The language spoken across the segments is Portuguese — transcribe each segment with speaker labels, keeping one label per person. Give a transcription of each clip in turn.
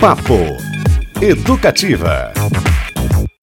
Speaker 1: Papo Educativa.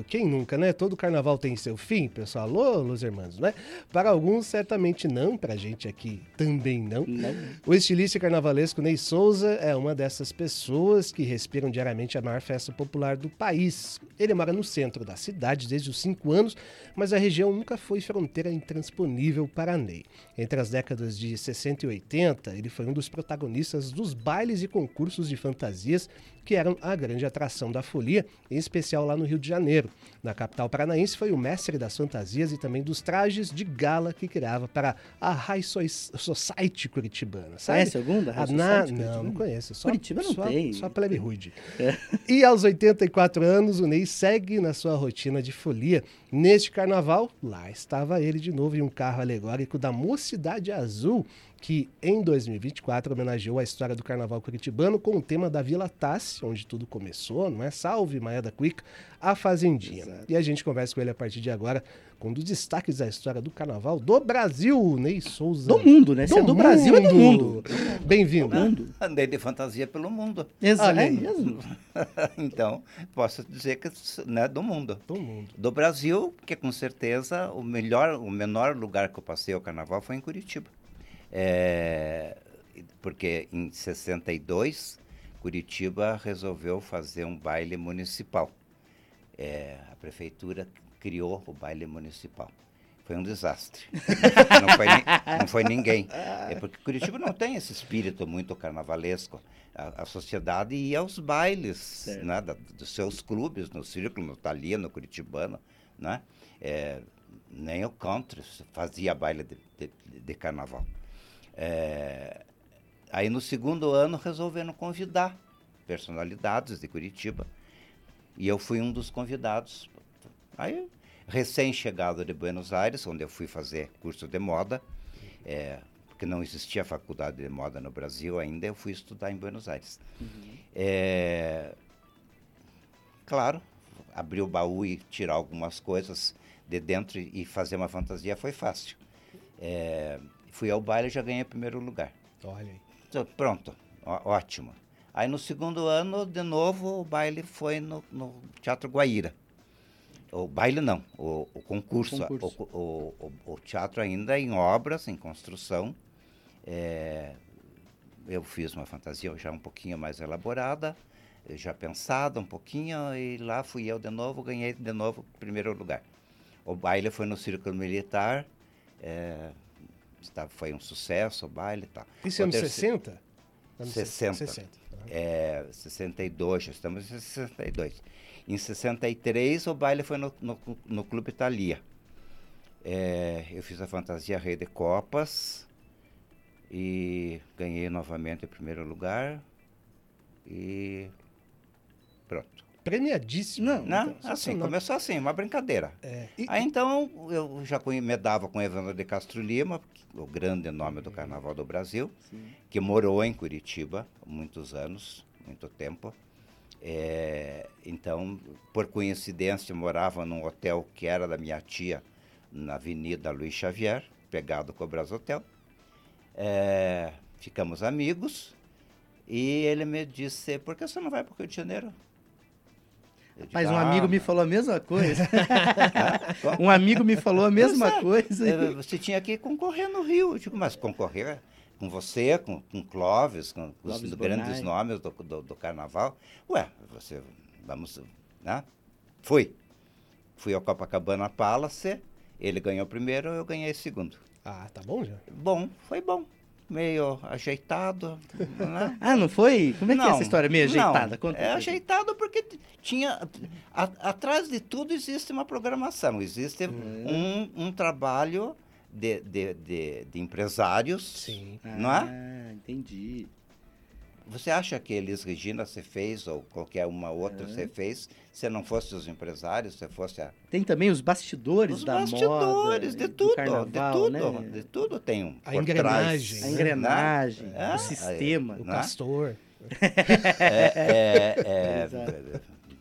Speaker 2: Quem nunca, né? Todo carnaval tem seu fim, pessoal. Alô, Los Hermanos, né? Para alguns, certamente não. Pra gente aqui, também não. não. O estilista carnavalesco Ney Souza é uma dessas pessoas que respiram diariamente a maior festa popular do país. Ele mora no centro da cidade desde os 5 anos, mas a região nunca foi fronteira intransponível para Ney. Entre as décadas de 60 e 80, ele foi um dos protagonistas dos bailes e concursos de fantasias que eram a grande atração da folia, em especial lá no Rio de Janeiro. Na capital paranaense, foi o mestre das fantasias e também dos trajes de gala que criava para a High Society curitibana. Sabe?
Speaker 3: Conhece algum da High
Speaker 2: na... Não, não conheço.
Speaker 3: Só, Curitiba não
Speaker 2: só,
Speaker 3: tem.
Speaker 2: Só plebe rude. É. E aos 84 anos, o Ney segue na sua rotina de folia. Neste carnaval, lá estava ele de novo em um carro alegórico da Mocidade Azul, que em 2024 homenageou a história do carnaval curitibano com o tema da Vila Tassi, onde tudo começou, não é? Salve Maia da Quick, a Fazendinha. Exato. E a gente conversa com ele a partir de agora com um dos destaques da história do carnaval do Brasil, Ney Souza.
Speaker 3: Do mundo, né?
Speaker 2: Do Se é do mundo. Brasil, é do mundo. Bem-vindo.
Speaker 4: Andei de fantasia pelo mundo.
Speaker 3: Exato. É mesmo?
Speaker 4: então, posso dizer que né, do mundo.
Speaker 2: Do mundo.
Speaker 4: Do Brasil, que com certeza o melhor, o menor lugar que eu passei o carnaval foi em Curitiba. É, porque em 62, Curitiba resolveu fazer um baile municipal. É, a prefeitura criou o baile municipal. Foi um desastre. não, foi, não, foi, ninguém. É porque Curitiba não tem esse espírito muito carnavalesco. A, a sociedade ia aos bailes né, da, dos seus clubes, no Círculo, no Thalia, no Curitibano. Né? É, nem o country fazia baile de, de, de carnaval. É, aí no segundo ano resolveram convidar personalidades de Curitiba e eu fui um dos convidados. Aí recém-chegado de Buenos Aires, onde eu fui fazer curso de moda, é, porque não existia faculdade de moda no Brasil ainda, eu fui estudar em Buenos Aires. Uhum. É, claro, abrir o baú e tirar algumas coisas de dentro e fazer uma fantasia foi fácil. É, Fui ao baile e já ganhei o primeiro lugar.
Speaker 2: Olha aí.
Speaker 4: Então, pronto, ó, ótimo. Aí no segundo ano, de novo, o baile foi no, no Teatro Guaíra. O baile não, o, o concurso. O, concurso. O, o, teatro ainda em obras, em construção. É, eu fiz uma fantasia já um pouquinho mais elaborada, já pensada um pouquinho, e lá fui eu de novo, ganhei de novo o primeiro lugar. O baile foi no Círculo Militar, é, foi um sucesso o baile e tal.
Speaker 2: Isso é anos terceiro, 60?
Speaker 4: Anos 60. 60. É, 62, estamos em 62. Em 63, o baile foi no, no, no Clube Italia. É, eu fiz a fantasia Rei de Copas e ganhei novamente o primeiro lugar. E pronto
Speaker 2: premiadíssimo.
Speaker 4: Não, não então, assim, começou assim, uma brincadeira. É, e, Aí então eu já me dava com Evandro de Castro Lima, o grande nome do Carnaval do Brasil, sim. que morou em Curitiba muitos anos, muito tempo. É, então, por coincidência, morava num hotel que era da minha tia, na Avenida Luiz Xavier, pegado com o Brasil Hotel. É, ficamos amigos e ele me disse: por que você não vai para o Rio de Janeiro?
Speaker 3: Digo, Mas um ah, amigo me falou a mesma coisa. um amigo me falou a mesma é, coisa.
Speaker 4: Você tinha que concorrer no Rio. Eu digo, mas concorrer com você, com, com Clóvis, com, com os grandes nomes do, do, do, carnaval. Ué, você, vamos, né? Fui. Fui ao Copacabana Palace, ele ganhou primeiro, eu ganhei segundo.
Speaker 2: Ah, tá bom já?
Speaker 4: Bom, foi bom meio ajeitado. Né?
Speaker 3: ah, não foi? Como é não, que é essa história meio ajeitada?
Speaker 4: Não, é ajeitado porque tinha. A, atrás de tudo existe uma programação, existe hum. um, um trabalho de, de, de, de empresários.
Speaker 3: Sim.
Speaker 4: Não
Speaker 3: é? Ah, entendi.
Speaker 4: Você acha que Elis Regina se fez, ou qualquer uma outra se fez, se não fosse os empresários, se fosse a...
Speaker 3: Tem também os bastidores
Speaker 4: os
Speaker 3: da
Speaker 4: bastidores,
Speaker 3: moda. Os
Speaker 4: bastidores, de tudo, carnaval, de tudo, né? de tudo tem um
Speaker 2: A engrenagem.
Speaker 3: A engrenagem, né? o sistema.
Speaker 2: o pastor.
Speaker 4: É, é, é,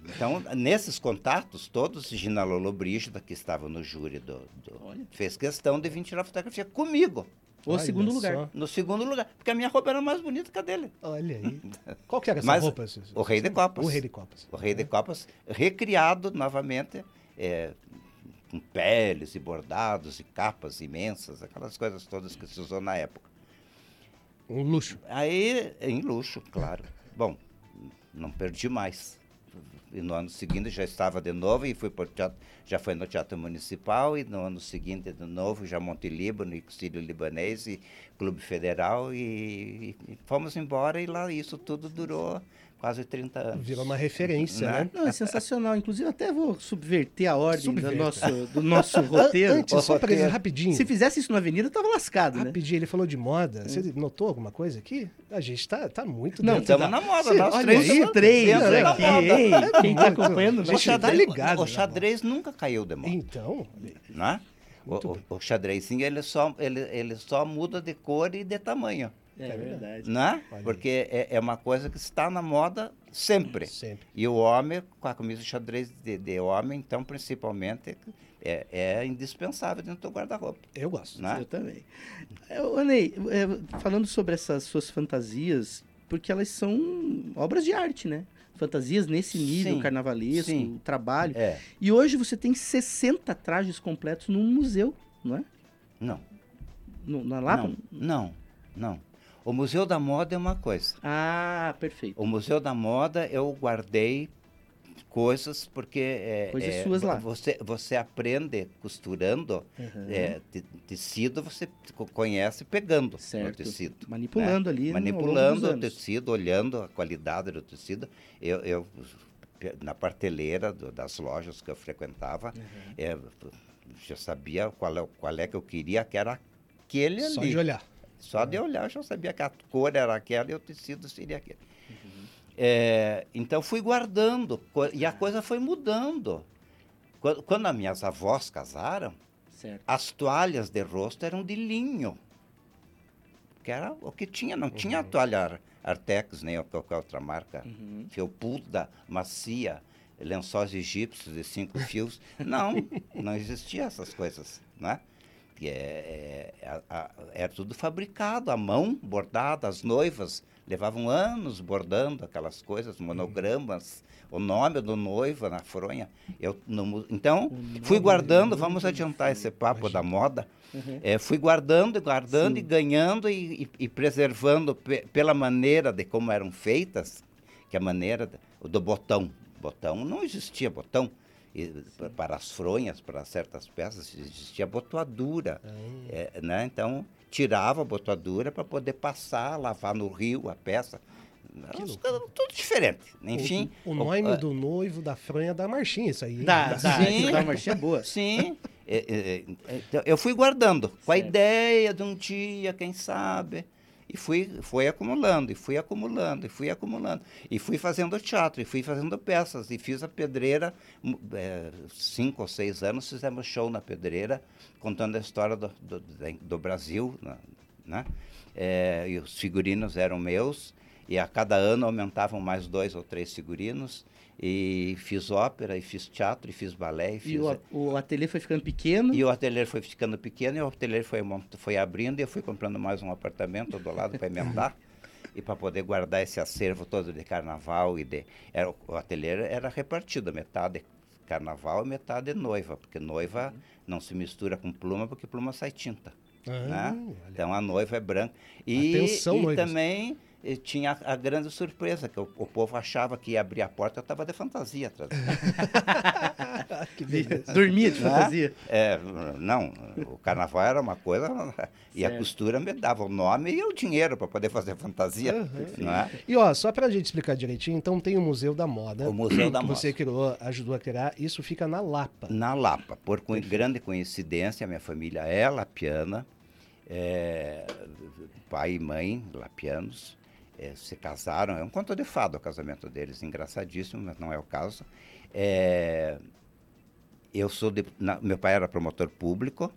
Speaker 4: então, nesses contatos todos, Gina Lolo Brígida, que estava no júri do, do fez questão de vir tirar fotografia comigo.
Speaker 3: O
Speaker 2: Olha
Speaker 3: segundo lugar.
Speaker 2: só.
Speaker 4: No segundo lugar, porque a minha roupa era mais bonita que a dele.
Speaker 2: Olha aí. Qual que era essa
Speaker 4: Mas
Speaker 2: roupa?
Speaker 4: O Rei de Copas.
Speaker 2: O Rei de Copas.
Speaker 4: O Rei de Copas recriado novamente, é, com peles e bordados e capas imensas, aquelas coisas todas que se usou na época.
Speaker 2: Um luxo.
Speaker 4: Aí, em luxo, claro. Bom, não perdi mais. E no ano seguinte já estava de novo e fui pro teatro, já foi no Teatro Municipal e no ano seguinte de novo já Monte Líbano, Exílio Libanês e Clube Federal e, e fomos embora e lá isso tudo durou quase 30 anos.
Speaker 2: Virou uma referência,
Speaker 4: Né?
Speaker 2: né?
Speaker 3: Não, é sensacional. Inclusive, até vou subverter a ordem do
Speaker 2: Subverta.
Speaker 3: nosso, do nosso roteiro.
Speaker 2: An- Antes, só para
Speaker 4: roteiro.
Speaker 2: rapidinho.
Speaker 3: Se fizesse isso na avenida, eu tava lascado, né?
Speaker 2: Rapidinho, ele falou de moda. Você notou alguma coisa aqui? A gente tá, tá muito
Speaker 3: Não,
Speaker 2: dentro
Speaker 4: Estamos
Speaker 2: da...
Speaker 4: na moda,
Speaker 2: Sim,
Speaker 4: nós
Speaker 2: olha
Speaker 4: três
Speaker 2: aí,
Speaker 3: três aqui,
Speaker 4: moda.
Speaker 3: hein? Quem tá acompanhando,
Speaker 4: O
Speaker 3: vai.
Speaker 2: tá
Speaker 4: xadrez,
Speaker 2: ligado
Speaker 4: o xadrez nunca caiu de moda.
Speaker 2: Então,
Speaker 4: né? O, o, o xadrezinho ele só, ele, ele só muda de cor e de tamanho,
Speaker 3: É verdade.
Speaker 4: né? Porque é, é uma coisa que está na moda sempre.
Speaker 2: sempre.
Speaker 4: E o homem, com a camisa de xadrez de, de homem, então, principalmente, é, é indispensável dentro do guarda-roupa.
Speaker 2: Eu gosto.
Speaker 4: Né?
Speaker 3: Eu também. É, ô, Ney, é, falando sobre essas suas fantasias, porque elas são obras de arte, né? Fantasias nesse nível
Speaker 4: Sim,
Speaker 3: carnavalesco,
Speaker 4: sim.
Speaker 3: trabalho.
Speaker 4: É,
Speaker 3: E hoje você tem 60 trajes completos num museu, não é?
Speaker 4: não,
Speaker 3: No, na Lapa?
Speaker 4: não, não, não. O Museu da Moda é uma coisa.
Speaker 3: Ah, perfeito.
Speaker 4: O Museu da Moda eu guardei coisas porque é,
Speaker 3: Coisas
Speaker 4: é,
Speaker 3: suas lá.
Speaker 4: Você, você aprende costurando
Speaker 3: Uhum.
Speaker 4: é, te- tecido, você co- conhece pegando
Speaker 3: Certo.
Speaker 4: no tecido.
Speaker 3: Manipulando ali. ao longo
Speaker 4: Manipulando o tecido, olhando a qualidade do tecido. Eu, eu na parteleira do- das lojas que eu frequentava,
Speaker 3: Uhum.
Speaker 4: é, já sabia qual é, qual é que eu queria, que era aquele
Speaker 2: Só
Speaker 4: ali.
Speaker 2: de olhar.
Speaker 4: Só de olhar eu já sabia que a cor era aquela e o tecido seria aquele. É, então fui guardando e a coisa foi mudando. Quando, quando as minhas avós casaram,
Speaker 3: Certo.
Speaker 4: as toalhas de rosto eram de linho. Que era o que tinha, não tinha toalha Ar- Artex, nem qualquer outra marca.
Speaker 3: Uhum.
Speaker 4: Felpuda, macia, lençóis egípcios de cinco fios. Não, não existia essas coisas, né? Que é, é, a- era tudo fabricado à mão, bordado. As noivas levavam anos bordando aquelas coisas, monogramas, o nome do noivo na fronha. Eu, então, fui guardando, vamos adiantar esse papo da moda.
Speaker 3: Uhum.
Speaker 4: É, fui guardando, guardando
Speaker 3: Sim.
Speaker 4: e ganhando e, e- preservando pe- pela maneira de como eram feitas, que a maneira do botão. Botão não existia botão. E, pa- para as fronhas, para certas peças, existia botoadura. É, né? Então, tirava a botoadura para poder passar, lavar no rio a peça. As Tudo diferente. Enfim.
Speaker 2: O, o nome
Speaker 4: ah,
Speaker 2: do noivo da Franha da Marchinha, isso aí.
Speaker 3: Dá, dá.
Speaker 4: Sim.
Speaker 3: Uma marchinha boa.
Speaker 4: Sim. É, é, é, então, eu fui guardando, com a
Speaker 3: Certo.
Speaker 4: ideia de um dia, quem sabe. E fui, fui acumulando, e fui acumulando, e fui acumulando. E fui fazendo teatro, e fui fazendo peças. E fiz a pedreira, é, cinco ou seis anos, fizemos show na pedreira, contando a história do, do, do Brasil. Né? É, e os figurinos eram meus, e a cada ano aumentavam mais dois ou três figurinos. E fiz ópera, e fiz teatro, e fiz balé, e fiz...
Speaker 3: E o, o ateliê foi ficando pequeno.
Speaker 4: E o ateliê foi ficando pequeno, e o ateliê foi, foi abrindo, e eu fui comprando mais um apartamento do lado para emendar, e para poder guardar esse acervo todo de carnaval. e de era, O ateliê era repartido, metade carnaval e metade noiva, porque noiva não se mistura com pluma, porque pluma sai tinta.
Speaker 2: Ah,
Speaker 4: né? Então a noiva é branca. E,
Speaker 2: Atenção,
Speaker 4: e
Speaker 2: noivas.
Speaker 4: também tinha a, a grande surpresa, que o, o povo achava que ia abrir a porta, eu estava de fantasia atrás.
Speaker 2: que beleza.
Speaker 3: Dormia de
Speaker 4: Né?
Speaker 3: fantasia.
Speaker 4: É, não, o carnaval era uma coisa e a
Speaker 3: Certo.
Speaker 4: costura me dava o nome e o dinheiro para poder fazer fantasia, não é?
Speaker 2: E ó, só pra gente explicar direitinho, então tem o Museu da Moda.
Speaker 4: O Museu da
Speaker 2: que
Speaker 4: Moda.
Speaker 2: Você criou, ajudou a criar, isso fica na Lapa.
Speaker 4: Na Lapa, por co- grande coincidência, minha família é lapiana, é, pai e mãe lapianos, é, se casaram, é um conto de fado o casamento deles, engraçadíssimo, mas não é o caso. É, eu sou de, na- meu pai era promotor público,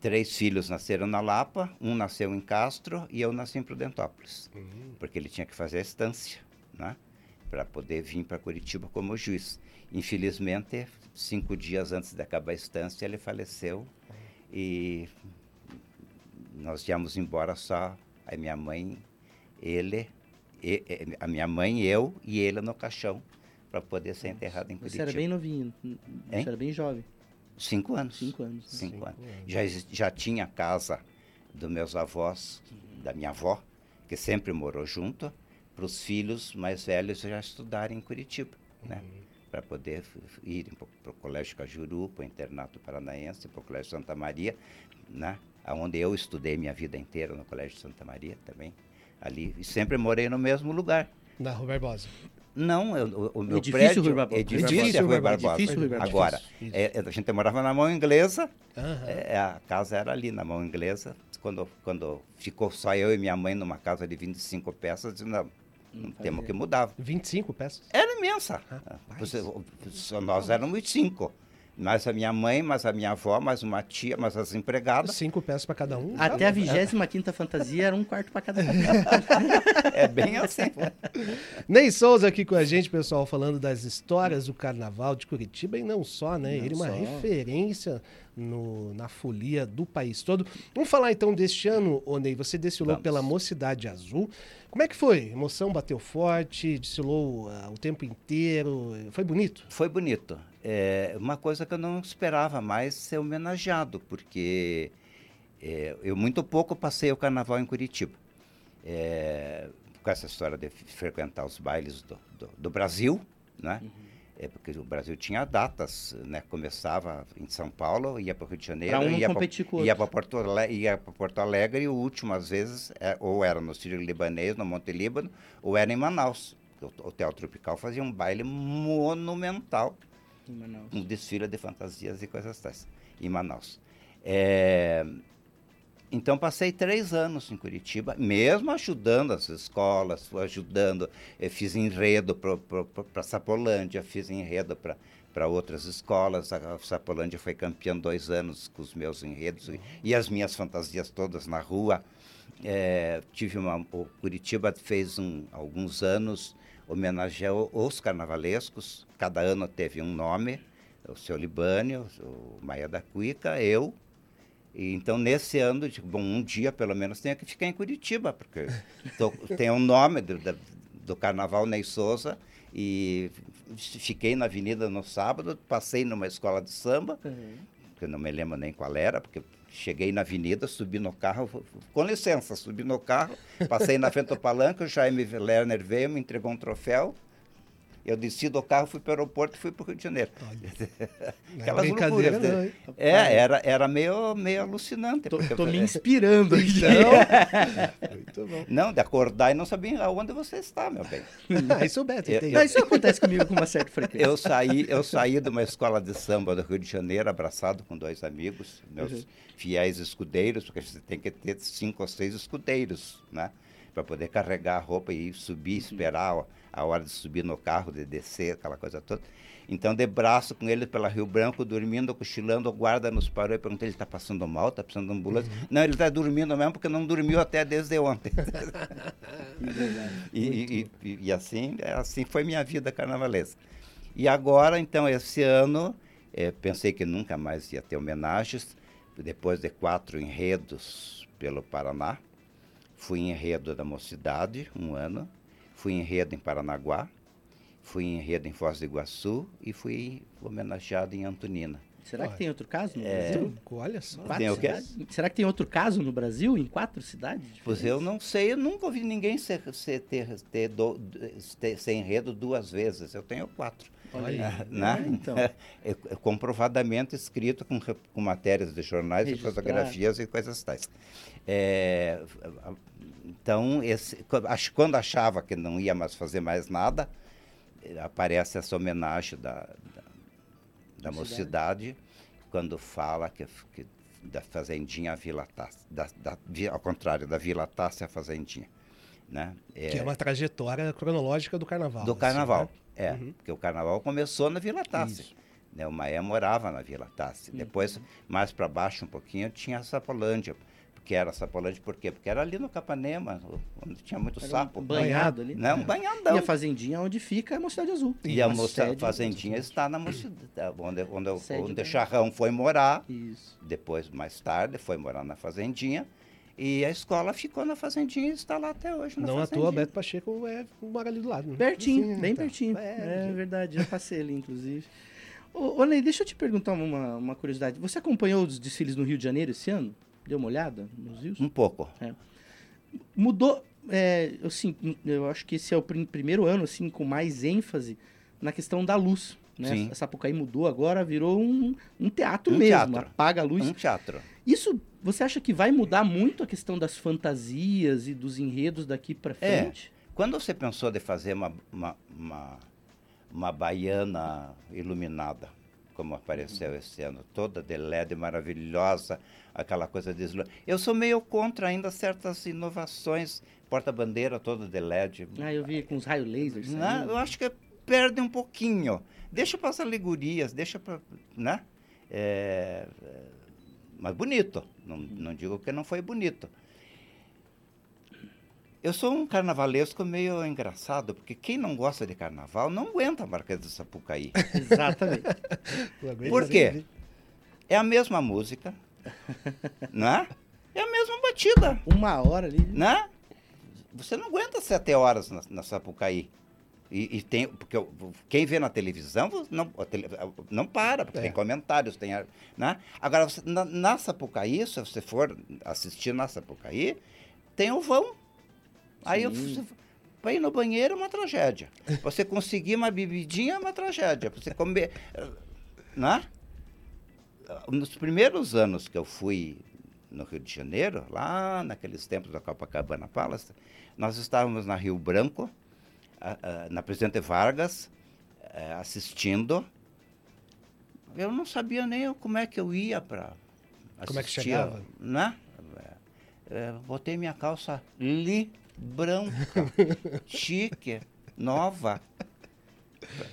Speaker 4: três filhos nasceram na Lapa, um nasceu em Castro e eu nasci em Prudentópolis, porque ele tinha que fazer a estância, né? Para poder vir para Curitiba como juiz. Infelizmente, cinco dias antes de acabar a estância, ele faleceu e nós íamos embora só a minha mãe, ele, e, e- a minha mãe, eu e ele no caixão para poder ser enterrado em
Speaker 3: Você
Speaker 4: Curitiba.
Speaker 3: era bem novinho, você
Speaker 4: Hein?
Speaker 3: era bem jovem,
Speaker 4: Cinco anos.
Speaker 3: cinco anos. né?
Speaker 4: Cinco
Speaker 2: Cinco
Speaker 4: anos.
Speaker 2: anos.
Speaker 4: Já, já tinha a casa dos meus avós, da minha avó, que sempre morou junto, para os filhos mais velhos já estudarem em Curitiba, né? Para poder irem para o Colégio Cajuru, para o Internato Paranaense, para o Colégio Santa Maria, né? Onde eu estudei minha vida inteira, no Colégio Santa Maria também, ali. E sempre morei no mesmo lugar.
Speaker 2: Na Rua Barbosa.
Speaker 4: Não, eu- o, o meu
Speaker 3: Edifício
Speaker 4: prédio...
Speaker 3: Rui Barbosa.
Speaker 4: Edifício
Speaker 2: Edifício
Speaker 4: Rui
Speaker 2: Barbosa.
Speaker 4: Barbosa.
Speaker 3: Edifício Rui Barbosa.
Speaker 4: Agora,
Speaker 2: Isso.
Speaker 4: é, a gente morava na mão inglesa,
Speaker 2: Aham.
Speaker 4: é, a casa era ali na mão inglesa. Quando, quando ficou só eu e minha mãe numa casa de 25 peças, disse, não, não temos que mudar.
Speaker 2: 25 peças.
Speaker 4: Era imensa.
Speaker 2: Rapaz.
Speaker 4: Você- só nós éramos cinco. Mais a minha mãe, mais a minha avó, mais uma tia, mais as empregadas.
Speaker 2: Cinco peças para cada um.
Speaker 3: Até a 25 fantasia era um quarto para cada um.
Speaker 4: É bem assim.
Speaker 2: Ney Souza aqui com a gente, pessoal, falando das histórias do carnaval de Curitiba e não só, né?
Speaker 3: Não
Speaker 2: Ele é uma
Speaker 3: só.
Speaker 2: referência no- na folia do país todo. Vamos falar então deste ano, ô Ney. Você desfilou
Speaker 4: Vamos.
Speaker 2: pela Mocidade Azul. Como é que foi? Emoção bateu forte, desfilou ah, o tempo inteiro. Foi bonito?
Speaker 4: Foi bonito. É uma coisa que eu não esperava mais ser homenageado, porque é, eu muito pouco passei o carnaval em Curitiba. É, com essa história de frequentar os bailes do, do- do Brasil, né? É porque o Brasil tinha datas, né? Começava em São Paulo, ia para o Rio de Janeiro,
Speaker 3: Pra um
Speaker 4: ia para Porto, Ale- Porto Alegre e o último, às vezes, é, ou era no Sírio Libanês, no Monte Líbano, ou era em Manaus. O Hotel Tropical fazia um baile monumental
Speaker 3: Em Manaus.
Speaker 4: um desfile de fantasias e coisas tais, em Manaus. É, então, passei três anos em Curitiba, mesmo ajudando as escolas, ajudando, eh, fiz enredo para Sapolândia, fiz enredo para outras escolas. A Sapolândia foi campeã dois anos com os meus enredos e, e as minhas fantasias todas na rua. É, tive uma, o Curitiba fez um, alguns anos homenageou os carnavalescos. Cada ano teve um nome. O seu Libânio, o Maia da Cuica, eu. E, então, nesse ano, digo, bom, um dia pelo menos tenho que ficar em Curitiba, porque tô- tem o nome do, do Carnaval Ney Souza. E fiquei na avenida no sábado, passei numa escola de samba,
Speaker 3: Uhum.
Speaker 4: que eu não me lembro nem qual era, porque cheguei na avenida, subi no carro, com licença, subi no carro, passei na frente do palanque, o Jaime Lerner veio, me entregou um troféu, eu desci do carro, fui para o aeroporto e fui para o Rio de Janeiro.
Speaker 2: Não é
Speaker 4: Aquelas
Speaker 2: brincadeira,
Speaker 4: loucuras,
Speaker 2: não,
Speaker 4: né? É, era, era meio, meio alucinante.
Speaker 3: Tô me inspirando aqui.
Speaker 2: Então, muito bom.
Speaker 4: Não, de acordar e não saber aonde você está, meu bem.
Speaker 2: Ah, isso o Beto,
Speaker 4: Eu-?
Speaker 3: Não, isso acontece comigo com uma certa frequência.
Speaker 4: Eu saí, eu saí de uma escola de samba do Rio de Janeiro, abraçado com dois amigos, meus
Speaker 3: Uhum.
Speaker 4: fiéis escudeiros, porque você tem que ter cinco ou seis escudeiros, né? Para poder carregar a roupa e subir, esperar a- hora de subir no carro, de descer, aquela coisa toda. Então, de braço com ele pela Rio Branco, dormindo, cochilando, o guarda nos parou e perguntou: ele está passando mal? Está precisando de ambulância? Não, ele está dormindo mesmo, porque não dormiu até desde ontem. E, e- e- e assim, é, assim foi minha vida carnavalesca. E agora, então, esse ano, eh, pensei que nunca mais ia ter homenagens. Depois de quatro enredos pelo Paraná, fui em enredo da Mocidade, um ano. Fui em enredo em Paranaguá. Fui em enredo em Foz do Iguaçu e fui homenageado em Antonina.
Speaker 3: Será que
Speaker 2: Olha.
Speaker 3: tem outro caso no
Speaker 4: É.
Speaker 3: Brasil?
Speaker 2: Olha só.
Speaker 3: Quatro
Speaker 4: Tem o quê?
Speaker 3: cidades? Será que tem outro caso no Brasil, em quatro cidades?
Speaker 4: Pois
Speaker 3: diferentes?
Speaker 4: eu não sei, eu nunca ouvi ninguém ser, ser- ter, ter, do- ter- ser enredo duas vezes. Eu tenho quatro.
Speaker 3: Olha aí.
Speaker 2: Olha.
Speaker 4: né?
Speaker 3: É, então.
Speaker 4: É, é comprovadamente escrito com, com matérias de jornais e fotografias e coisas tais. É, então, esse, quando achava que não ia mais fazer mais nada, aparece essa homenagem da, da, da mocidade, quando fala que, que da fazendinha à Vila Tássio, da, da, ao contrário, da Vila Tássio à fazendinha. Né?
Speaker 2: Que é uma trajetória cronológica do carnaval.
Speaker 4: Do
Speaker 2: assim,
Speaker 4: carnaval,
Speaker 2: né?
Speaker 4: é.
Speaker 2: Uhum.
Speaker 4: Porque o carnaval começou na Vila.
Speaker 2: Isso.
Speaker 4: Né? O Maé morava na Vila Tassi. Depois, mais para baixo um pouquinho, tinha a Sapolândia. Porque era Sapolândia por quê? Porque era ali no Capanema, onde tinha muito
Speaker 3: Era um
Speaker 4: sapo.
Speaker 3: banhado ali.
Speaker 4: Não, um
Speaker 3: É.
Speaker 4: banhadão.
Speaker 3: E a fazendinha onde fica é a Mocidade Azul.
Speaker 4: E a moça,
Speaker 3: sede-
Speaker 4: fazendinha está na mocidade, onde, onde, o-
Speaker 3: Sede
Speaker 4: onde Charrão foi morar.
Speaker 3: Isso.
Speaker 4: Depois, mais tarde, foi morar na fazendinha. E a escola ficou na Fazendinha e está lá até hoje.
Speaker 2: Não à toa, Beto Pacheco é, mora ali do lado. Né?
Speaker 3: Pertinho, Sim, bem então. pertinho. É, é, verdade, já passei ali, inclusive. Ô, ô Ney, deixa eu te perguntar uma, uma curiosidade. Você acompanhou os desfiles no Rio de Janeiro esse ano? Deu uma olhada nos rios?
Speaker 4: Um pouco.
Speaker 3: É. Mudou, é, assim, eu acho que esse é o prim primeiro ano assim com mais ênfase na questão da luz. Né? Sim. A Sapucaí mudou agora, virou um, um teatro um mesmo. Teatro. Apaga a luz.
Speaker 4: Um teatro.
Speaker 3: Isso, você acha que vai mudar muito a questão das fantasias e dos enredos daqui para é. frente?
Speaker 4: É. Quando você pensou de fazer uma, uma, uma, uma baiana iluminada, como apareceu esse ano, toda de LED maravilhosa, aquela coisa de Eu sou meio contra ainda certas inovações, porta-bandeira toda de LED.
Speaker 3: Ah, eu vi com os raios lasers.
Speaker 4: Não, eu acho que perde um pouquinho. Deixa para as alegorias, deixa para. Né? É, é, mas bonito. Não, não digo que não foi bonito. Eu sou um carnavalesco meio engraçado, porque quem não gosta de carnaval não aguenta a Marquês de Sapucaí.
Speaker 3: Exatamente.
Speaker 4: Por quê? É a mesma música, né? É a mesma batida.
Speaker 3: Uma hora ali.
Speaker 4: Né? Você não aguenta sete horas na, na Sapucaí. E, e, tem, porque quem vê na televisão não, não para, porque é. tem comentários, tem. Né? Agora, você, na, na Sapucaí, se você for assistir na Sapucaí, tem o vão. Aí você, para ir no banheiro é uma tragédia. Você conseguir uma bebidinha é uma tragédia. Você comer. Né? Nos primeiros anos que eu fui no Rio de Janeiro, lá naqueles tempos da Copacabana Palace, nós estávamos na Rio Branco na Presidente Vargas, é, assistindo. Eu não sabia nem como é que eu ia para
Speaker 2: assistir. Como é que chegava?
Speaker 4: Né? É, botei minha calça li branca, chique, nova,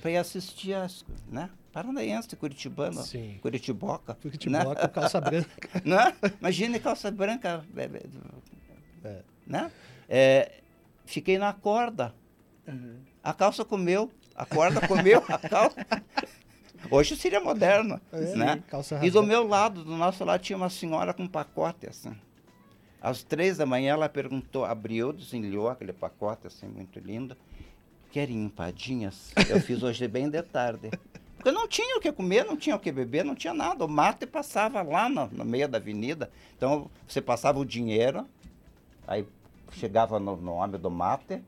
Speaker 4: para ir assistir as, né? Paranaense, Curitibano, Sim. Curitiboca.
Speaker 2: Curitiboca, né? calça branca.
Speaker 4: né? Imagine calça branca, é. né? É, fiquei na corda. Uhum. A calça comeu, a corda comeu, a calça. Hoje seria moderno, é, né? e do meu lado, do nosso lado, tinha uma senhora com um pacote, assim. Às três da manhã, ela perguntou, abriu, desenliou aquele pacote, assim, muito lindo. Querem empadinhas? Eu fiz hoje bem de tarde. Porque não tinha o que comer, não tinha o que beber, não tinha nada. O mate passava lá no, no meio da avenida. Então, você passava o dinheiro, aí chegava no, no do mate,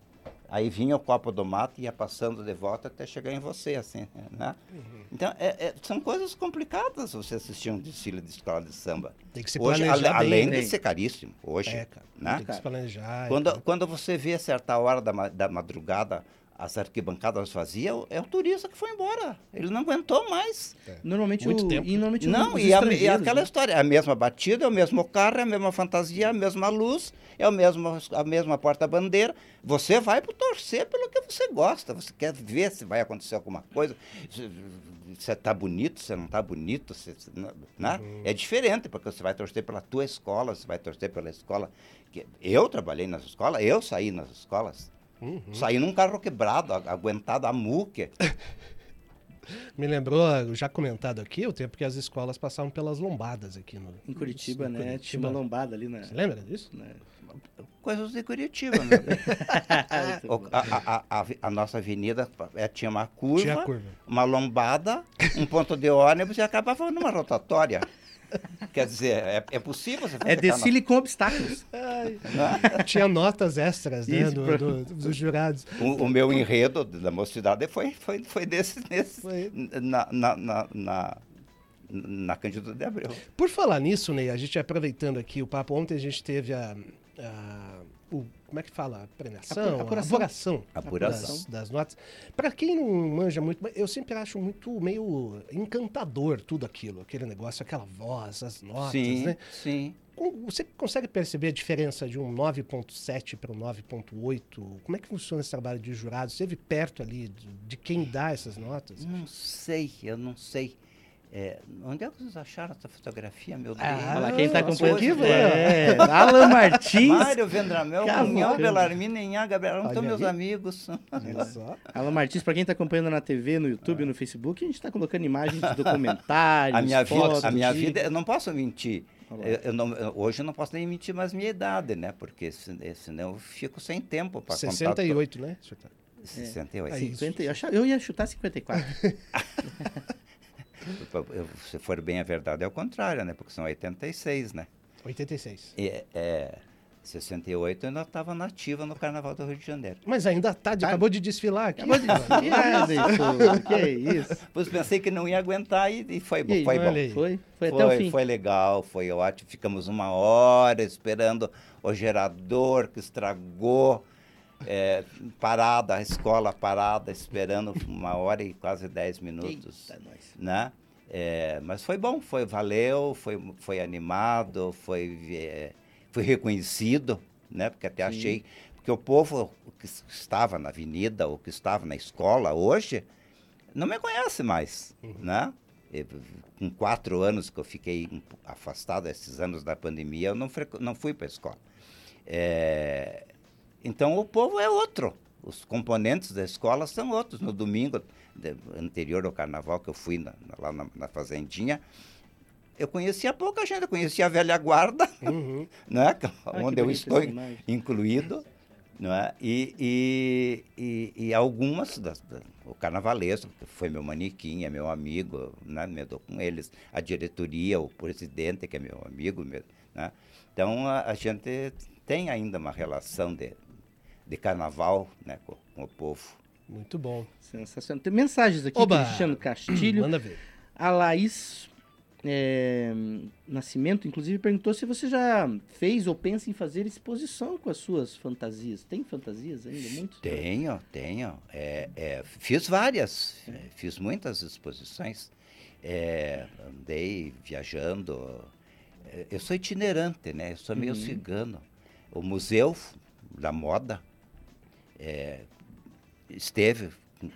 Speaker 4: Aí vinha o copo do mato e ia passando de volta até chegar em você, assim, né? Uhum. Então, é, é, são coisas complicadas você assistir um desfile de escola de samba.
Speaker 2: Tem que se
Speaker 4: hoje,
Speaker 2: planejar
Speaker 4: a, Além
Speaker 2: bem,
Speaker 4: de ser caríssimo, hoje, é, né?
Speaker 2: Tem que se planejar.
Speaker 4: Quando, quando você vê a certa hora da, da madrugada as arquibancadas vazias, é o turista que foi embora. Ele não aguentou mais.
Speaker 3: É. Normalmente Muito o,
Speaker 2: tempo.
Speaker 3: E normalmente
Speaker 4: não, e, a, e aquela né? história, é a mesma batida, é o mesmo carro, é a mesma fantasia, a mesma luz, é o mesmo, a mesma porta-bandeira. Você vai para torcer pelo que você gosta. Você quer ver se vai acontecer alguma coisa. Se está bonito, se não está bonito. Se, né? Uhum. É diferente, porque você vai torcer pela tua escola, você vai torcer pela escola. Que eu trabalhei nas escolas, eu saí nas escolas. Uhum. Saí num carro quebrado, aguentado a muque.
Speaker 2: Me lembrou, já comentado aqui, o tempo que as escolas passavam pelas lombadas aqui no.
Speaker 3: Em Curitiba, no, né? Curitiba. Tinha uma lombada ali, né?
Speaker 2: Você lembra disso? Né?
Speaker 4: Coisas de Curitiba, né? a, a, a, a, nossa avenida é, tinha uma curva, tinha curva, uma lombada, um ponto de ônibus e acabava numa rotatória. Quer dizer, é, é possível você
Speaker 3: É desfile com obstáculos.
Speaker 2: Tinha notas extras né, do, do, dos jurados.
Speaker 4: O, o, meu enredo da mocidade foi, foi, foi desse, nesse, foi. Na, na, na, na, na de Abreu.
Speaker 2: Por falar nisso, Ney, a gente aproveitando aqui o papo, ontem a gente teve a, a como é que fala? A premiação?
Speaker 3: Apuração.
Speaker 2: Apuração.
Speaker 4: Apuração.
Speaker 2: Das, das notas. Para quem não manja muito, eu sempre acho muito meio encantador tudo aquilo, aquele negócio, aquela voz, as notas,
Speaker 4: sim,
Speaker 2: né?
Speaker 4: Sim.
Speaker 2: Você consegue perceber a diferença de um 9.7 para um 9.8? Como é que funciona esse trabalho de jurado? Você esteve perto ali de, de quem dá essas notas?
Speaker 4: Não sei, eu não sei. É, onde é que vocês acharam essa fotografia, meu Deus?
Speaker 3: Ah, quem está acompanhando é, Alan Martins.
Speaker 4: Mário Vendramel, Cunhão Belarmina, Inhá, Gabriel, são meus amigos.
Speaker 3: Alan Martins, para quem está acompanhando na TV, no YouTube, no Facebook, a gente está colocando imagens de documentários,
Speaker 4: a minha
Speaker 3: fotos,
Speaker 4: vida, A minha vida, eu não posso mentir. Eu, eu não, eu, hoje eu não posso nem mentir mais minha idade, né? Porque senão eu fico sem tempo para
Speaker 2: contar. 68, né?
Speaker 4: 68. É.
Speaker 3: 50, eu, achava, eu ia chutar 54.
Speaker 4: se for bem a verdade, é o contrário, né? Porque são 86, né?
Speaker 2: 86.
Speaker 4: É, é 68 eu ainda estava nativa no Carnaval do Rio de Janeiro.
Speaker 2: Mas ainda tá, tá. acabou de desfilar aqui. Acabou de
Speaker 3: desfilar, isso. que é isso?
Speaker 4: Pois pensei que não ia aguentar e, e foi, e, foi bom.
Speaker 3: Foi, foi, foi até o fim.
Speaker 4: Foi legal, foi ótimo. Ficamos uma hora esperando o gerador que estragou. É, parada, a escola parada, esperando uma hora e quase dez minutos. Eita, né? É, mas foi bom, foi valeu, foi, foi animado, foi, é, foi reconhecido, né? Porque até Sim. achei. Porque o povo que estava na avenida ou que estava na escola hoje não me conhece mais, uhum. né? Eu, com quatro anos que eu fiquei afastado, esses anos da pandemia, eu não, não fui para a escola. É, então o povo é outro. Os componentes da escola são outros. No domingo de, anterior ao carnaval que eu fui na, lá na, na, fazendinha, eu conhecia pouca gente, eu conhecia a velha guarda, uhum. né? Ah, onde eu estou incluído. Né? E, e, e, e algumas, das, da, o carnavalesco, que foi meu manequim, é meu amigo, né? me dou com eles, a diretoria, o presidente, que é meu amigo, né? então a, a gente tem ainda uma relação de, de carnaval né, com, com, o povo.
Speaker 2: Muito bom.
Speaker 3: Sensacional. Tem mensagens aqui Oba! Cristiano Castilho.
Speaker 2: Manda ver.
Speaker 3: A Laís é, Nascimento, inclusive, perguntou se você já fez ou pensa em fazer exposição com as suas fantasias. Tem fantasias ainda? Muito?
Speaker 4: Tenho, tenho. É, é, fiz várias, é. fiz muitas exposições. É, andei viajando. É, eu sou itinerante, né? Eu sou meio uhum. cigano. O Museu da Moda é, esteve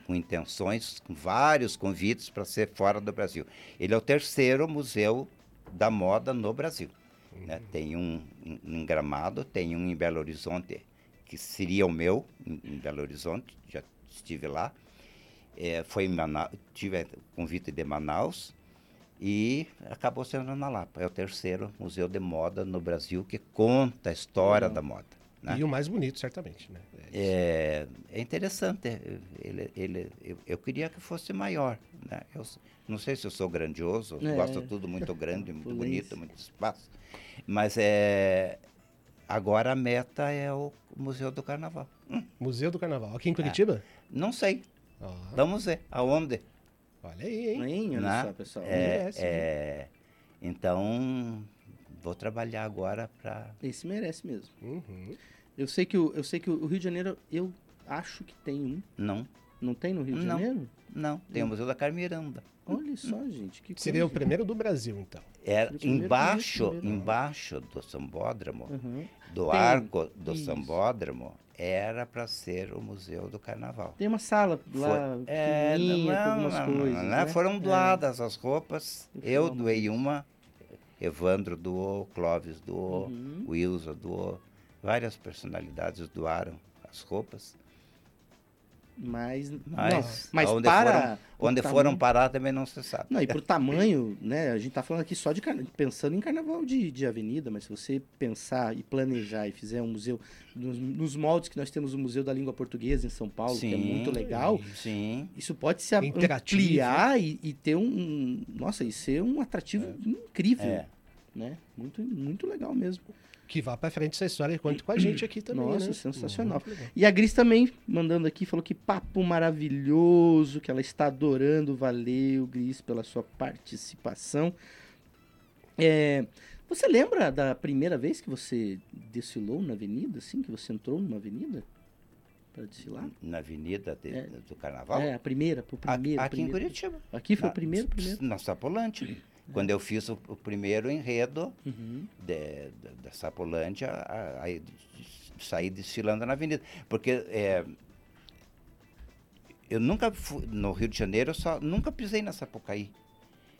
Speaker 4: com, intenções, com vários convites para ser fora do Brasil. Ele é o terceiro museu da moda no Brasil. Né? Uhum. Né? Tem um em Gramado, tem um em Belo Horizonte, que seria o meu, em, em Belo Horizonte, já estive lá. É, foi Manaus, tive convite de Manaus e acabou sendo na Lapa. É o terceiro museu de moda no Brasil que conta a história uhum. da moda. Né?
Speaker 2: E o mais bonito, certamente, né?
Speaker 4: É, é interessante. Ele, ele, eu, eu, queria que fosse maior. Né? Eu não sei se eu sou grandioso, é. gosto tudo muito grande, muito bonito, muito espaço. Mas é, agora a meta é o Museu do Carnaval.
Speaker 2: Hum. Museu do Carnaval. Aqui em Curitiba?
Speaker 4: É. Não sei. Oh. Vamos ver. Aonde?
Speaker 2: Olha aí, hein?
Speaker 3: Olha né? só, pessoal.
Speaker 4: É, é, então, vou trabalhar agora para...
Speaker 3: Esse merece mesmo. Uhum. Eu sei que o, eu sei que o Rio de Janeiro, eu acho que tem um.
Speaker 4: Não.
Speaker 3: Não tem no Rio de
Speaker 4: não.
Speaker 3: Janeiro?
Speaker 4: Não, tem o Museu da Carmiranda.
Speaker 3: Olha só, gente. Que
Speaker 2: Seria coisa. o primeiro do Brasil, então.
Speaker 4: Era primeiro, embaixo, primeiro, embaixo do Sambódromo, uhum. do tem. arco do Isso. Sambódromo, era para ser o Museu do Carnaval.
Speaker 3: Tem uma sala lá Foi, é, não, com algumas não, coisas. Não, né?
Speaker 4: Foram é. doadas é. as roupas. Eu, Eu doei uma, Evandro doou, Clóvis doou, uhum. Wilson doou. Várias personalidades doaram as roupas.
Speaker 3: Mas,
Speaker 4: mas, não, mas onde para foram, onde tamanho, foram parar também não se sabe.
Speaker 3: Não, e por tamanho, né? A gente está falando aqui só de pensando em carnaval de, de avenida, mas se você pensar e planejar e fizer um museu nos, nos moldes que nós temos o Museu da Língua Portuguesa em São Paulo, sim, que é muito legal.
Speaker 4: Sim.
Speaker 3: Isso pode se ampliar e, e, ter um, um, nossa, e ser um atrativo é. incrível, é. Né? Muito muito legal mesmo
Speaker 2: que vá para frente essa história conte com a gente aqui também.
Speaker 3: Nossa,
Speaker 2: né?
Speaker 3: sensacional. E a Gris também mandando aqui, falou que papo maravilhoso, que ela está adorando. Valeu, Gris, pela sua participação. É, você lembra da primeira vez que você desfilou na avenida, assim, que você entrou numa avenida? Para desfilar?
Speaker 4: Na avenida de, é. do carnaval?
Speaker 3: É, a primeira, o primeiro.
Speaker 4: Aqui,
Speaker 3: primeiro.
Speaker 4: em Curitiba.
Speaker 3: Aqui foi na, o primeiro, primeiro?
Speaker 4: Na Sapolante. Quando eu fiz o, o primeiro enredo uhum. de, de, da Sapolândia, aí saí desfilando na avenida. Porque é, eu nunca fui, no Rio de Janeiro, eu só nunca pisei na Sapucaí.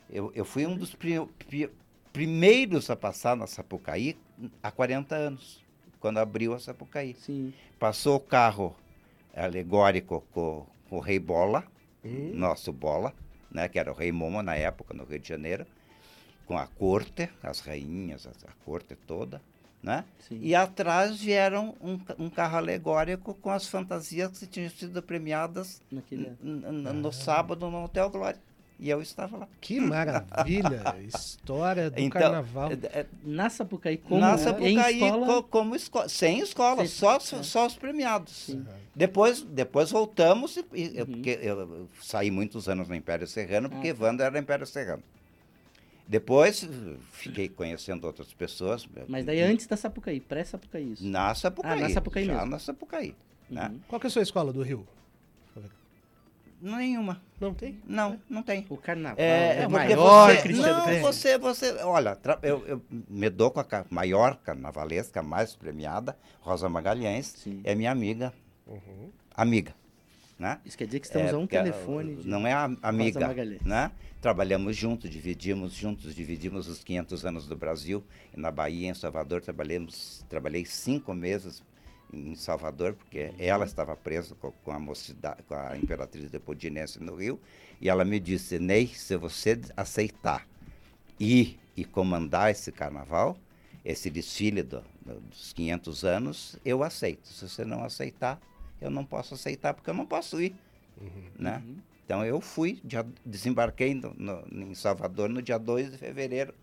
Speaker 4: Eu, eu fui um dos pri, pri, primeiros a passar na Sapucaí há 40 anos, quando abriu a Sapucaí.
Speaker 3: Sim.
Speaker 4: Passou o carro alegórico com, com o Rei Bola, uhum. nosso Bola, né, que era o Rei Momo na época, no Rio de Janeiro. Com a corte, as rainhas, a, corte toda, né? Sim. E atrás vieram um, um, carro alegórico com as fantasias que tinham sido premiadas no sábado no Hotel Glória. E eu estava lá.
Speaker 2: Que maravilha! História do então, carnaval.
Speaker 3: É, é, na Sapucaí, como,
Speaker 4: na Sapucaí, escola? Co, como escola, sem escola, sem só, é. só os premiados. Uhum. Depois, depois voltamos, e, e, uhum. porque eu, eu, saí muitos anos no Império Serrano, porque ah, Wanda era Império Serrano. Depois fiquei conhecendo outras pessoas.
Speaker 3: Mas daí antes da Sapucaí, pré-Sapucaí isso?
Speaker 4: Na Sapucaí.
Speaker 3: Ah, na Sapucaí
Speaker 4: já
Speaker 3: mesmo.
Speaker 4: na Sapucaí. Né?
Speaker 2: Uhum. Né? Qual que é a sua escola do Rio?
Speaker 4: Nenhuma.
Speaker 2: Não tem?
Speaker 4: Não, não tem.
Speaker 3: O carnaval
Speaker 4: é,
Speaker 3: é
Speaker 4: o
Speaker 3: maior
Speaker 4: você, Não, você, você, olha, eu, eu me dou com a maior carnavalesca, mais premiada, Rosa Magalhães, Sim. é minha amiga, uhum. amiga. Né?
Speaker 3: Isso quer dizer que estamos é, a um telefone.
Speaker 4: Não é a, amiga, né? Trabalhamos juntos, dividimos juntos, dividimos os 500 anos do Brasil. Na Bahia, em Salvador, trabalhamos, trabalhei cinco meses em Salvador, porque uhum. ela estava presa com, com, a mocidade, com a imperatriz no Rio, e ela me disse, Ney, se você aceitar ir e comandar esse carnaval, esse desfile do, dos 500 anos, eu aceito. Se você não aceitar, eu não posso aceitar, porque eu não posso ir. Uhum. Né? Uhum. Então eu fui, desembarquei no, no, em Salvador no dia 2 de fevereiro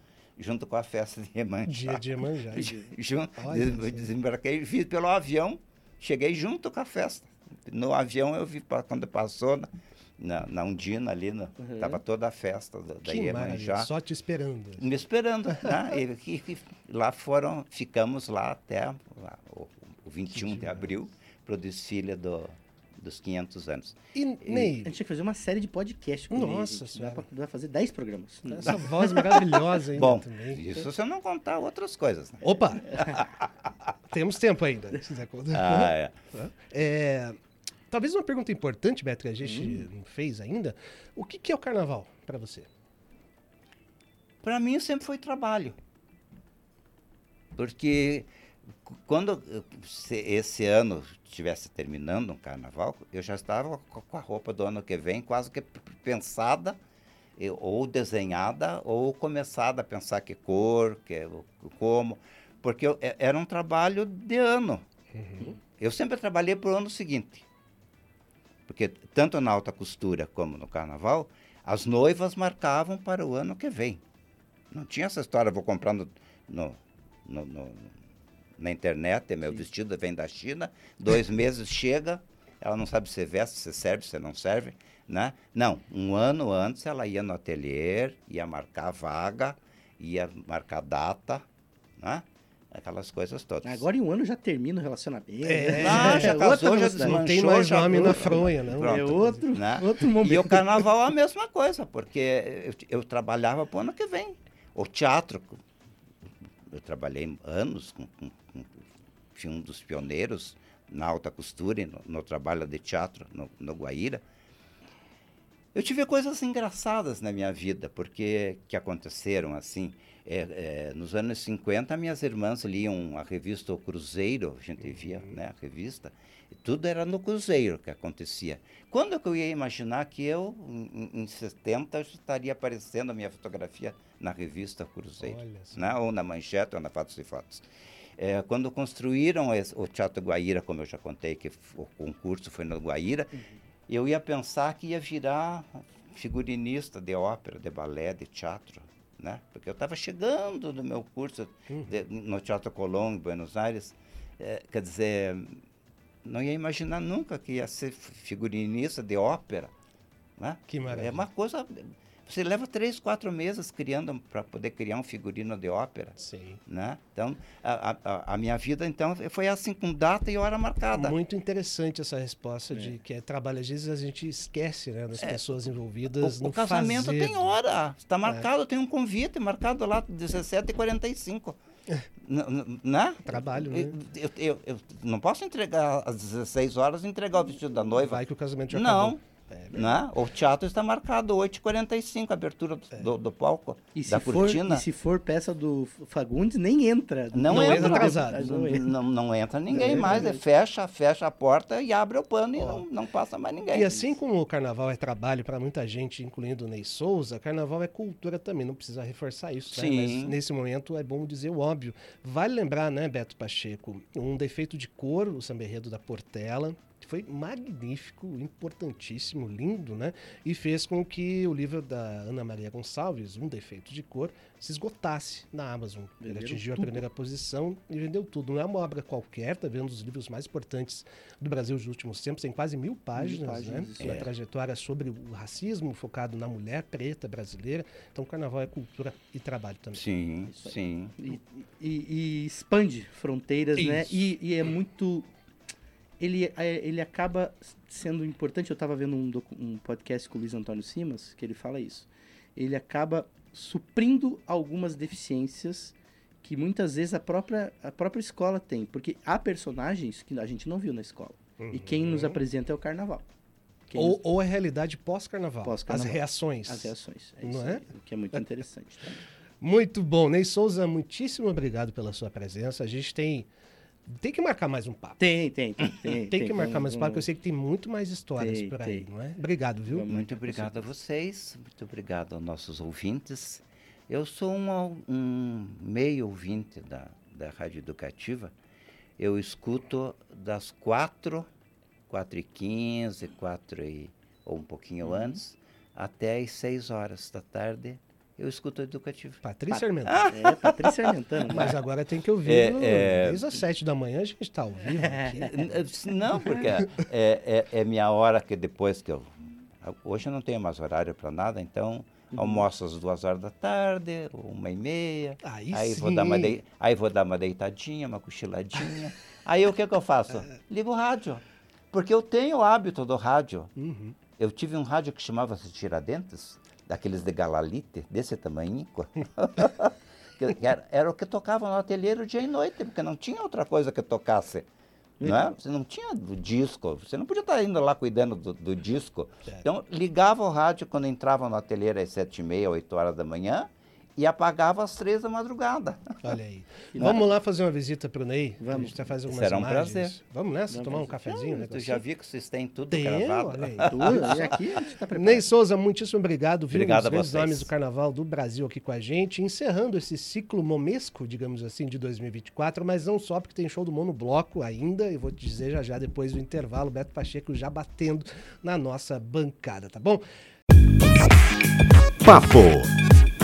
Speaker 4: junto com a festa de Iemanjá.
Speaker 2: Dia de Iemanjá.
Speaker 4: junto, desembarquei, vi pelo avião, cheguei junto com a festa. No avião eu vi quando passou na, na, na Undina ali, no, uhum. tava toda a festa da, da Iemanjá.
Speaker 2: Só te esperando.
Speaker 4: Me esperando. né? e, e, e, lá foram, ficamos lá até lá, o, o 21 de abril para o desfile do, dos 500 anos.
Speaker 3: E, Ney? A gente tinha que fazer uma série de podcasts com
Speaker 2: Nossa
Speaker 3: ele. Dá para fazer 10 programas.
Speaker 2: Essa voz maravilhosa ainda
Speaker 4: Bom,
Speaker 2: também.
Speaker 4: isso se eu não contar outras coisas. Né?
Speaker 2: Opa! Temos tempo ainda, se quiser contar. Ah, é. é. Talvez uma pergunta importante, Beto, que a gente hum. não fez ainda. O que, que é o carnaval para você?
Speaker 4: Para mim sempre foi trabalho. Porque quando esse ano estivesse terminando um carnaval, eu já estava com a roupa do ano que vem quase que pensada ou desenhada ou começada a pensar que cor, que como, porque eu, é, era um trabalho de ano. Uhum. Eu sempre trabalhei para o ano seguinte, porque tanto na alta costura como no carnaval, as noivas marcavam para o ano que vem. Não tinha essa história, vou comprar no, no, no, no na internet, meu Sim. vestido vem da China, dois meses chega, ela não sabe se veste, se serve, se não serve, né? Não, um ano antes ela ia no ateliê, ia marcar vaga, ia marcar data, né? Aquelas coisas todas.
Speaker 3: Agora em um ano já termina o relacionamento.
Speaker 4: É, não, já casou, já desmanchou.
Speaker 2: Não tem mais nome na fronha, não.
Speaker 3: Pronto, é outro, né? outro momento.
Speaker 4: E o carnaval é a mesma coisa, porque eu, eu trabalhava para o ano que vem. O teatro, eu trabalhei anos com, com, com fui um dos pioneiros na alta costura, no, no trabalho de teatro no, no Guaíra. Eu tive coisas engraçadas na minha vida, porque que aconteceram assim. É, é, nos anos 50, minhas irmãs liam a revista O Cruzeiro, a gente via uhum. né, a revista, e tudo era no Cruzeiro que acontecia. Quando que eu ia imaginar que eu, em, em 70, estaria aparecendo a minha fotografia na revista Cruzeiro, né, ou na Manchete, ou na Fatos e Fotos. É, quando construíram esse, o Teatro Guaíra, como eu já contei, que o concurso foi no Guaíra, uhum. eu ia pensar que ia virar figurinista de ópera, de balé, de teatro né? Porque eu estava chegando no meu curso uhum. de, no Teatro Colón, em Buenos Aires. É, quer dizer, não ia imaginar nunca que ia ser figurinista de ópera, né?
Speaker 2: Que maravilha.
Speaker 4: É uma coisa você leva três, quatro meses criando para poder criar um figurino de ópera.
Speaker 2: Sim.
Speaker 4: Né? Então, a, a, a, minha vida então foi assim com data e hora marcada.
Speaker 2: Muito interessante essa resposta é. de que é trabalho. Às vezes a gente esquece né, das é. pessoas envolvidas
Speaker 4: o,
Speaker 2: no
Speaker 4: O casamento
Speaker 2: fazer.
Speaker 4: tem hora. Está é. marcado, é. tem um convite marcado lá, 17h45. né?
Speaker 2: Trabalho, né?
Speaker 4: Eu, eu, eu, não posso entregar às 16 horas entregar o vestido da noiva.
Speaker 2: Vai que o casamento já
Speaker 4: Não.
Speaker 2: Acabou.
Speaker 4: É né? O teatro está marcado 8h45, abertura do, é. do, do, palco,
Speaker 3: e
Speaker 4: da
Speaker 3: for,
Speaker 4: cortina.
Speaker 3: E se for peça do Fagundes, nem entra.
Speaker 4: Não, não entra, atrasado. Não, não, não, entra ninguém não mais, é, fecha, fecha a porta e abre o pano e não, não passa mais ninguém.
Speaker 2: E assim como o carnaval é trabalho para muita gente, incluindo o Ney Souza, carnaval é cultura também, não precisa reforçar isso. Sim. Né? Mas nesse momento é bom dizer o óbvio. Vale lembrar, né, Beto Pacheco, um defeito de cor, o samberredo da Portela, foi magnífico, importantíssimo, lindo, né? E fez com que o livro da Ana Maria Gonçalves, Um Defeito de Cor, se esgotasse na Amazon. Ele atingiu tudo. a primeira posição e vendeu tudo. Não é uma obra qualquer, tá vendo? Um dos livros mais importantes do Brasil dos últimos tempos, tem quase mil páginas, mil páginas né? É. Uma trajetória sobre o racismo, focado na mulher preta brasileira. Então, carnaval é cultura e trabalho também.
Speaker 4: Sim, sim.
Speaker 3: E, e, e, expande fronteiras, né? Isso. né? E, e é muito ele, é, ele acaba sendo importante. Eu estava vendo um, um podcast com o Luiz Antônio Simas, que ele fala isso. Ele acaba suprindo algumas deficiências que muitas vezes a própria, a própria escola tem. Porque há personagens que a gente não viu na escola. Uhum. E quem nos apresenta é o carnaval.
Speaker 2: ou, nos... ou a realidade pós-carnaval. Pós As reações.
Speaker 3: As reações. É não é? Aí, o que é muito interessante.
Speaker 2: Muito bom. Ney Souza, muitíssimo obrigado pela sua presença. A gente tem tem que marcar mais um papo.
Speaker 3: Tem, tem, tem.
Speaker 2: Tem, tem que marcar mais um papo, porque eu sei que tem muito mais histórias tem, por aí, tem. não é? Obrigado, viu?
Speaker 4: Muito obrigado a vocês, muito obrigado aos nossos ouvintes. Eu sou um, um meio ouvinte da, da Rádio Educativa. Eu escuto das quatro, quatro e quinze, quatro e, ou um pouquinho uhum. antes, até as seis horas da tarde eu escuto educativo.
Speaker 2: Patrícia Armentano.
Speaker 3: É, Patrícia Armentano.
Speaker 2: Mas agora tem que ouvir é, no, é... desde as sete da manhã, a gente está ao vivo aqui.
Speaker 4: Não, porque é, é, é, minha hora que depois que eu... Hoje eu não tenho mais horário para nada, então uhum. almoço às duas horas da tarde, uma e meia. Aí, aí sim. Vou dar uma de... Aí vou dar uma deitadinha, uma cochiladinha. aí o que, que eu faço? Ligo o rádio. Porque eu tenho o hábito do rádio. Uhum. Eu tive um rádio que chamava-se Tiradentes daqueles de galalite, desse tamanho. era, era, o que tocava no ateliê dia e noite, porque não tinha outra coisa que tocasse. Não é? Você não tinha disco, você não podia estar indo lá cuidando do, do disco. Então, ligava o rádio quando entrava no ateliê às sete e meia, oito horas da manhã, e apagava às três da madrugada.
Speaker 2: Olha aí. Vamos lá fazer uma visita para o Ney?
Speaker 3: Vamos.
Speaker 2: A gente vai fazer umas
Speaker 4: Será
Speaker 2: um
Speaker 4: imagens. prazer.
Speaker 2: Vamos nessa, Vamos tomar um cafezinho?
Speaker 4: Né? Tu já vi que vocês têm tudo
Speaker 2: Tem,
Speaker 4: gravado.
Speaker 2: Olha aí, tudo. e aqui a gente tá preparado. Ney Souza, muitíssimo obrigado. Viu obrigado um dos nomes do Carnaval do Brasil aqui com a gente, encerrando esse ciclo momesco, digamos assim, de 2024, mas não só porque tem show do Mono Bloco ainda, eu vou te dizer já já depois do intervalo, Beto Pacheco já batendo na nossa bancada, tá bom?
Speaker 1: Papo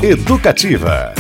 Speaker 1: Educativa.